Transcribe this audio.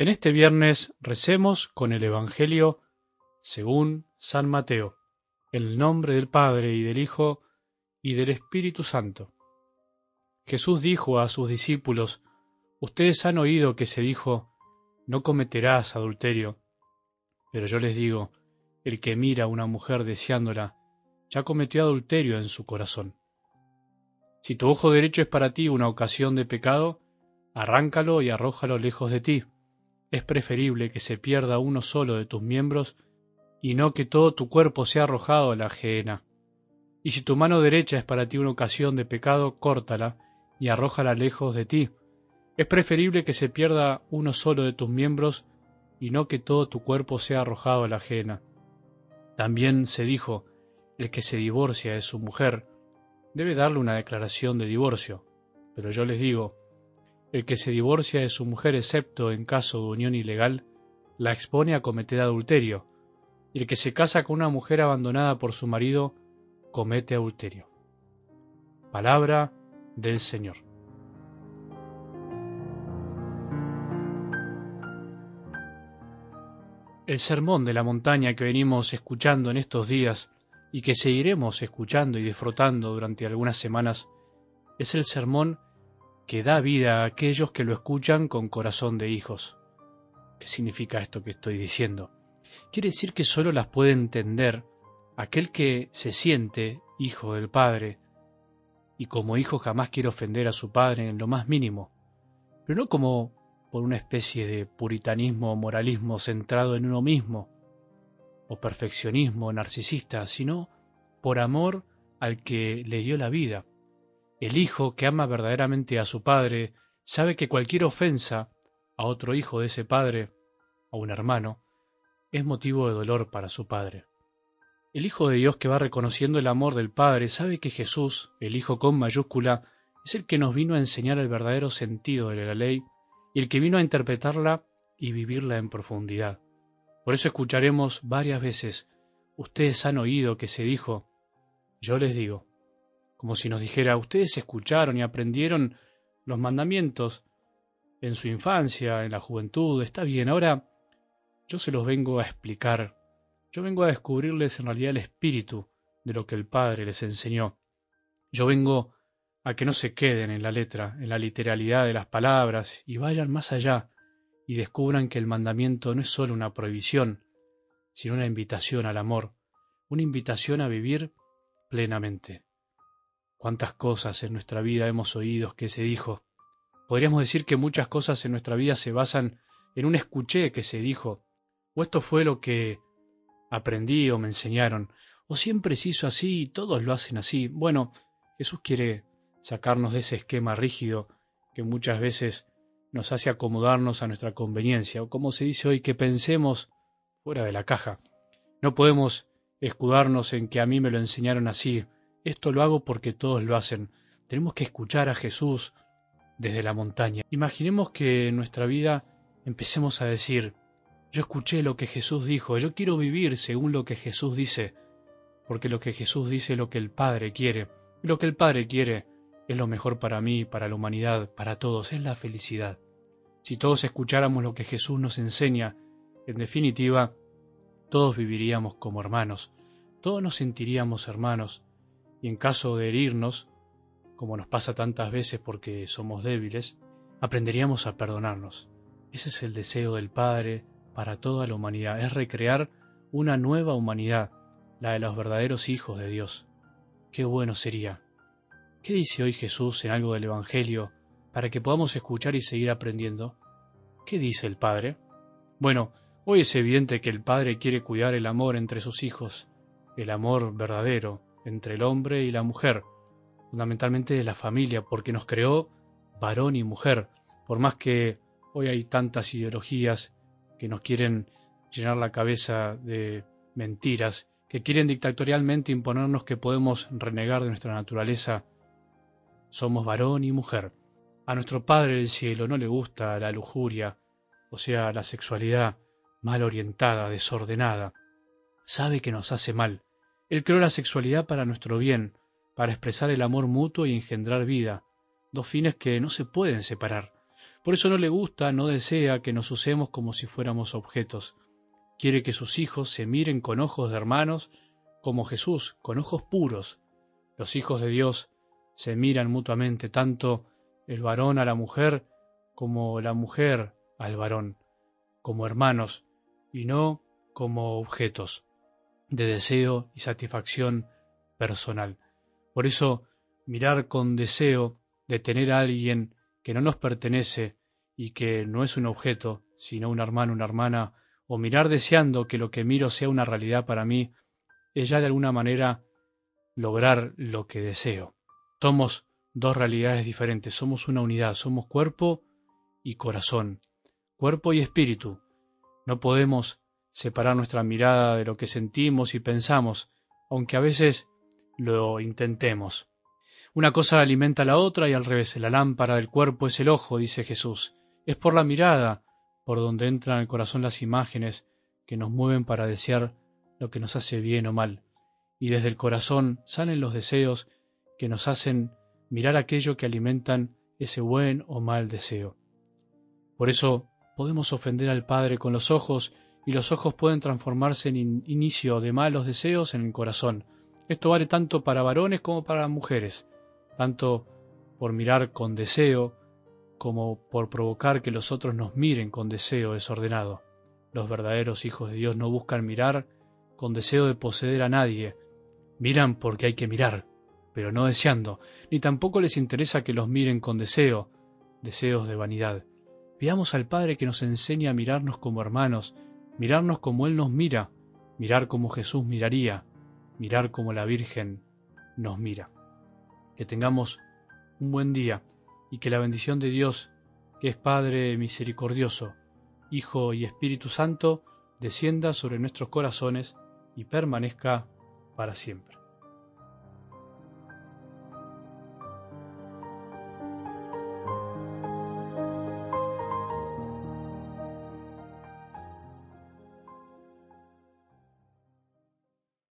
En este viernes recemos con el Evangelio según San Mateo, en el nombre del Padre y del Hijo y del Espíritu Santo. Jesús dijo a sus discípulos, Ustedes han oído que se dijo, no cometerás adulterio, pero yo les digo, el que mira a una mujer deseándola, ya cometió adulterio en su corazón. Si tu ojo derecho es para ti una ocasión de pecado, arráncalo y arrójalo lejos de ti es preferible que se pierda uno solo de tus miembros y no que todo tu cuerpo sea arrojado a la ajena. Y si tu mano derecha es para ti una ocasión de pecado, córtala y arrójala lejos de ti. Es preferible que se pierda uno solo de tus miembros y no que todo tu cuerpo sea arrojado a la ajena. También se dijo, el que se divorcia de su mujer debe darle una declaración de divorcio. Pero yo les digo, el que se divorcia de su mujer excepto en caso de unión ilegal, la expone a cometer adulterio, y el que se casa con una mujer abandonada por su marido, comete adulterio. Palabra del Señor. El sermón de la montaña que venimos escuchando en estos días y que seguiremos escuchando y disfrutando durante algunas semanas es el sermón que da vida a aquellos que lo escuchan con corazón de hijos. ¿Qué significa esto que estoy diciendo? Quiere decir que solo las puede entender aquel que se siente hijo del Padre, y como hijo jamás quiere ofender a su Padre en lo más mínimo, pero no como por una especie de puritanismo o moralismo centrado en uno mismo, o perfeccionismo narcisista, sino por amor al que le dio la vida, el hijo que ama verdaderamente a su padre sabe que cualquier ofensa a otro hijo de ese padre, a un hermano, es motivo de dolor para su padre. El Hijo de Dios que va reconociendo el amor del Padre sabe que Jesús, el Hijo con mayúscula, es el que nos vino a enseñar el verdadero sentido de la ley y el que vino a interpretarla y vivirla en profundidad. Por eso escucharemos varias veces, ustedes han oído que se dijo, yo les digo, como si nos dijera, ustedes escucharon y aprendieron los mandamientos en su infancia, en la juventud, está bien, ahora yo se los vengo a explicar, yo vengo a descubrirles en realidad el espíritu de lo que el Padre les enseñó. Yo vengo a que no se queden en la letra, en la literalidad de las palabras, y vayan más allá y descubran que el mandamiento no es sólo una prohibición, sino una invitación al amor, una invitación a vivir plenamente. Cuántas cosas en nuestra vida hemos oído que se dijo. Podríamos decir que muchas cosas en nuestra vida se basan en un escuché que se dijo, o esto fue lo que aprendí o me enseñaron, o siempre se hizo así y todos lo hacen así. Bueno, Jesús quiere sacarnos de ese esquema rígido que muchas veces nos hace acomodarnos a nuestra conveniencia, o como se dice hoy, que pensemos fuera de la caja. No podemos escudarnos en que a mí me lo enseñaron así, esto lo hago porque todos lo hacen. Tenemos que escuchar a Jesús desde la montaña. Imaginemos que en nuestra vida empecemos a decir, yo escuché lo que Jesús dijo, yo quiero vivir según lo que Jesús dice, porque lo que Jesús dice es lo que el Padre quiere. Y lo que el Padre quiere es lo mejor para mí, para la humanidad, para todos, es la felicidad. Si todos escucháramos lo que Jesús nos enseña, en definitiva, todos viviríamos como hermanos, todos nos sentiríamos hermanos, y en caso de herirnos, como nos pasa tantas veces porque somos débiles, aprenderíamos a perdonarnos. Ese es el deseo del Padre para toda la humanidad, es recrear una nueva humanidad, la de los verdaderos hijos de Dios. Qué bueno sería. ¿Qué dice hoy Jesús en algo del Evangelio para que podamos escuchar y seguir aprendiendo? ¿Qué dice el Padre? Bueno, hoy es evidente que el Padre quiere cuidar el amor entre sus hijos, el amor verdadero, entre el hombre y la mujer, fundamentalmente la familia, porque nos creó varón y mujer, por más que hoy hay tantas ideologías que nos quieren llenar la cabeza de mentiras, que quieren dictatorialmente imponernos que podemos renegar de nuestra naturaleza. Somos varón y mujer. A nuestro Padre del Cielo no le gusta la lujuria, o sea, la sexualidad mal orientada, desordenada. Sabe que nos hace mal, él creó la sexualidad para nuestro bien, para expresar el amor mutuo y engendrar vida, dos fines que no se pueden separar. Por eso no le gusta, no desea que nos usemos como si fuéramos objetos. Quiere que sus hijos se miren con ojos de hermanos, como Jesús, con ojos puros. Los hijos de Dios se miran mutuamente, tanto el varón a la mujer como la mujer al varón, como hermanos, y no como objetos de deseo y satisfacción personal. Por eso, mirar con deseo de tener a alguien que no nos pertenece y que no es un objeto, sino un hermano, una hermana, o mirar deseando que lo que miro sea una realidad para mí, es ya de alguna manera lograr lo que deseo. Somos dos realidades diferentes, somos una unidad, somos cuerpo y corazón, cuerpo y espíritu. No podemos separar nuestra mirada de lo que sentimos y pensamos, aunque a veces lo intentemos. Una cosa alimenta a la otra y al revés, la lámpara del cuerpo es el ojo, dice Jesús. Es por la mirada por donde entran al corazón las imágenes que nos mueven para desear lo que nos hace bien o mal. Y desde el corazón salen los deseos que nos hacen mirar aquello que alimentan ese buen o mal deseo. Por eso podemos ofender al Padre con los ojos y los ojos pueden transformarse en inicio de malos deseos en el corazón. Esto vale tanto para varones como para mujeres, tanto por mirar con deseo como por provocar que los otros nos miren con deseo desordenado. Los verdaderos hijos de Dios no buscan mirar con deseo de poseer a nadie, miran porque hay que mirar, pero no deseando, ni tampoco les interesa que los miren con deseo, deseos de vanidad. Veamos al Padre que nos enseña a mirarnos como hermanos, mirarnos como Él nos mira, mirar como Jesús miraría, mirar como la Virgen nos mira. Que tengamos un buen día y que la bendición de Dios, que es Padre misericordioso, Hijo y Espíritu Santo, descienda sobre nuestros corazones y permanezca para siempre.